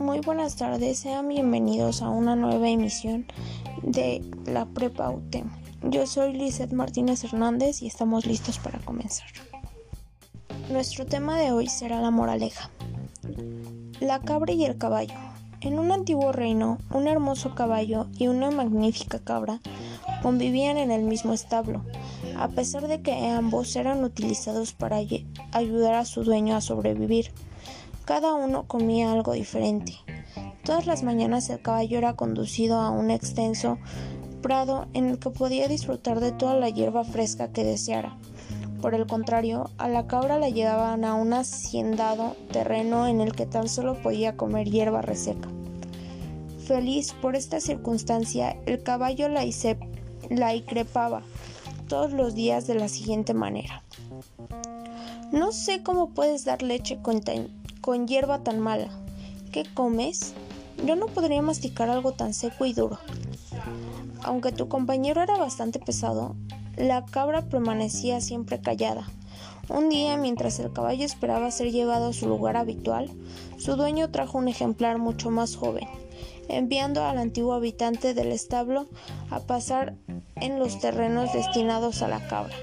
buenas tardes, sean bienvenidos a una nueva emisión de la Prepa UTEM. Yo soy Lizeth Martínez Hernández y estamos listos para comenzar. Nuestro tema de hoy será la moraleja. La cabra y el caballo. En un antiguo reino, un hermoso caballo y una magnífica cabra convivían en el mismo establo, a pesar de que ambos eran utilizados para ayudar a su dueño a sobrevivir. Cada uno comía algo diferente. Todas las mañanas el caballo era conducido a un extenso prado en el que podía disfrutar de toda la hierba fresca que deseara. Por el contrario, a la cabra la llevaban a un haciendado terreno en el que tan solo podía comer hierba reseca. Feliz por esta circunstancia, el caballo la, la increpaba todos los días de la siguiente manera. No sé cómo puedes dar leche con, con hierba tan mala. ¿Qué comes? Yo no podría masticar algo tan seco y duro. Aunque tu compañero era bastante pesado, la cabra permanecía siempre callada. Un día, mientras el caballo esperaba ser llevado a su lugar habitual, su dueño trajo un ejemplar mucho más joven, enviando al antiguo habitante del establo a pasar en los terrenos destinados a la cabra.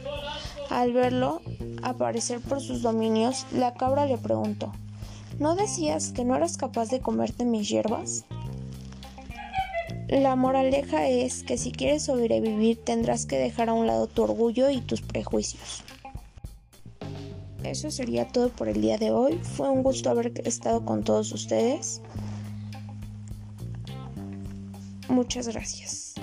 Al verlo aparecer por sus dominios, la cabra le preguntó ¿No decías que no eras capaz de comerte mis hierbas? La moraleja es que si quieres sobrevivir tendrás que dejar a un lado tu orgullo y tus prejuicios. Eso sería todo por el día de hoy. Fue un gusto haber estado con todos ustedes. Muchas gracias.